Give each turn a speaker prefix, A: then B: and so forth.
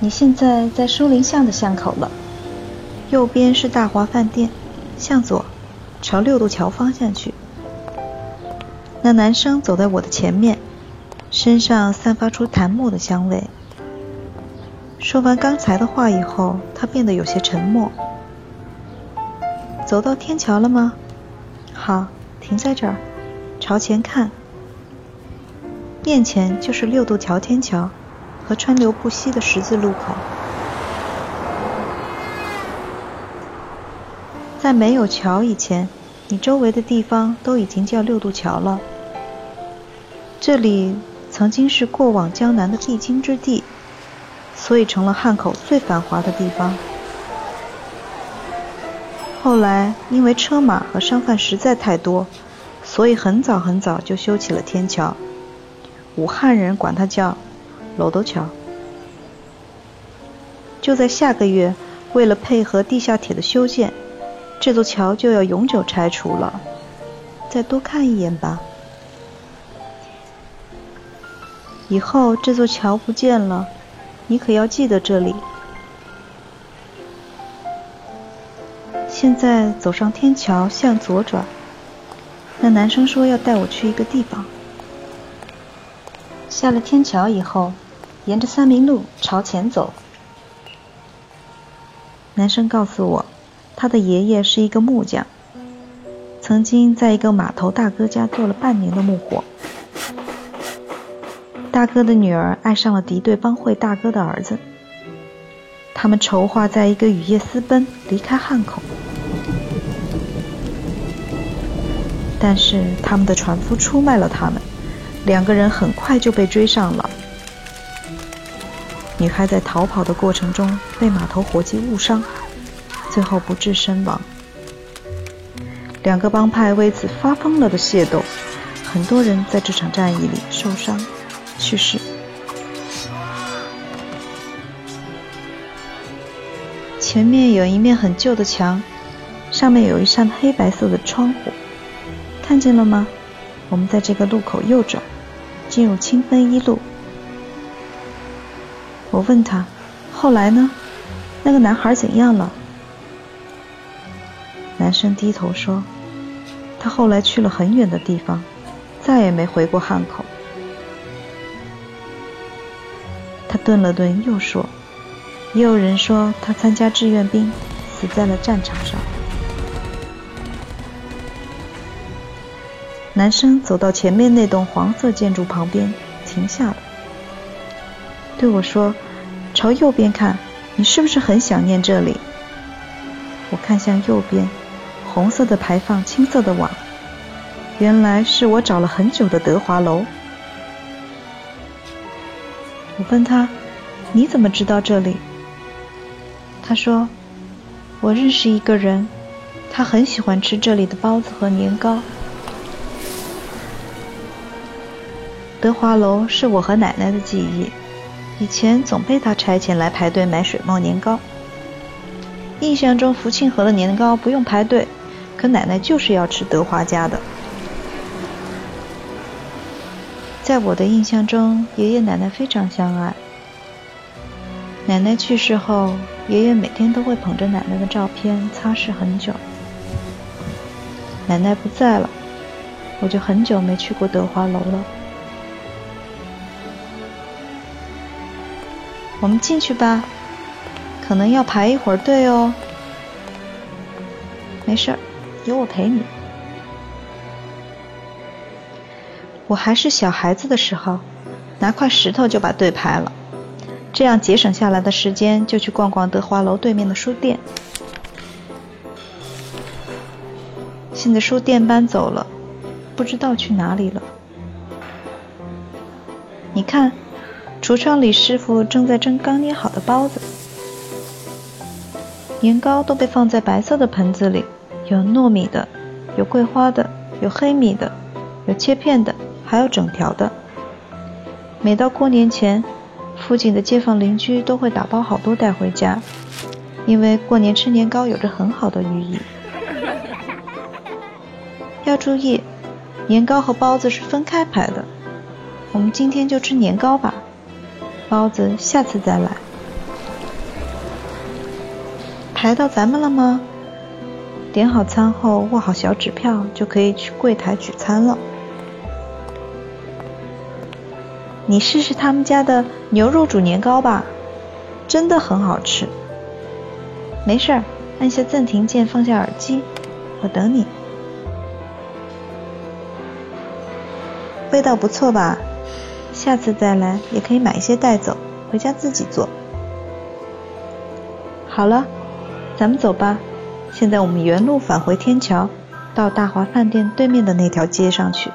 A: 你现在在书林巷的巷口了，右边是大华饭店，向左，朝六渡桥方向去。那男生走在我的前面，身上散发出檀木的香味。说完刚才的话以后，他变得有些沉默。走到天桥了吗？好，停在这儿，朝前看。面前就是六渡桥天桥和川流不息的十字路口。在没有桥以前，你周围的地方都已经叫六渡桥了。这里曾经是过往江南的必经之地。所以成了汉口最繁华的地方。后来因为车马和商贩实在太多，所以很早很早就修起了天桥。武汉人管它叫“楼头桥”。就在下个月，为了配合地下铁的修建，这座桥就要永久拆除了。再多看一眼吧。以后这座桥不见了。你可要记得这里。现在走上天桥，向左转。那男生说要带我去一个地方。下了天桥以后，沿着三明路朝前走。男生告诉我，他的爷爷是一个木匠，曾经在一个码头大哥家做了半年的木活。大哥的女儿爱上了敌对帮会大哥的儿子，他们筹划在一个雨夜私奔，离开汉口。但是他们的船夫出卖了他们，两个人很快就被追上了。女孩在逃跑的过程中被码头伙计误伤，最后不治身亡。两个帮派为此发疯了的械斗，很多人在这场战役里受伤。去世。前面有一面很旧的墙，上面有一扇黑白色的窗户，看见了吗？我们在这个路口右转，进入清芬一路。我问他，后来呢？那个男孩怎样了？男生低头说，他后来去了很远的地方，再也没回过汉口。他顿了顿，又说：“也有人说他参加志愿兵，死在了战场上。”男生走到前面那栋黄色建筑旁边，停下了，对我说：“朝右边看，你是不是很想念这里？”我看向右边，红色的排放，青色的网，原来是我找了很久的德华楼。我问他：“你怎么知道这里？”他说：“我认识一个人，他很喜欢吃这里的包子和年糕。”德华楼是我和奶奶的记忆，以前总被他差遣来排队买水茂年糕。印象中福庆河的年糕不用排队，可奶奶就是要吃德华家的。在我的印象中，爷爷奶奶非常相爱。奶奶去世后，爷爷每天都会捧着奶奶的照片擦拭很久。奶奶不在了，我就很久没去过德华楼了。我们进去吧，可能要排一会儿队哦。没事儿，有我陪你。我还是小孩子的时候，拿块石头就把队排了，这样节省下来的时间就去逛逛德华楼对面的书店。现在书店搬走了，不知道去哪里了。你看，橱窗里师傅正在蒸刚捏好的包子，年糕都被放在白色的盆子里，有糯米的，有桂花的，有黑米的，有切片的。还有整条的。每到过年前，附近的街坊邻居都会打包好多带回家，因为过年吃年糕有着很好的寓意。要注意，年糕和包子是分开排的。我们今天就吃年糕吧，包子下次再来。排到咱们了吗？点好餐后，握好小纸票，就可以去柜台取餐了。你试试他们家的牛肉煮年糕吧，真的很好吃。没事儿，按下暂停键，放下耳机，我等你。味道不错吧？下次再来也可以买一些带走，回家自己做。好了，咱们走吧。现在我们原路返回天桥，到大华饭店对面的那条街上去。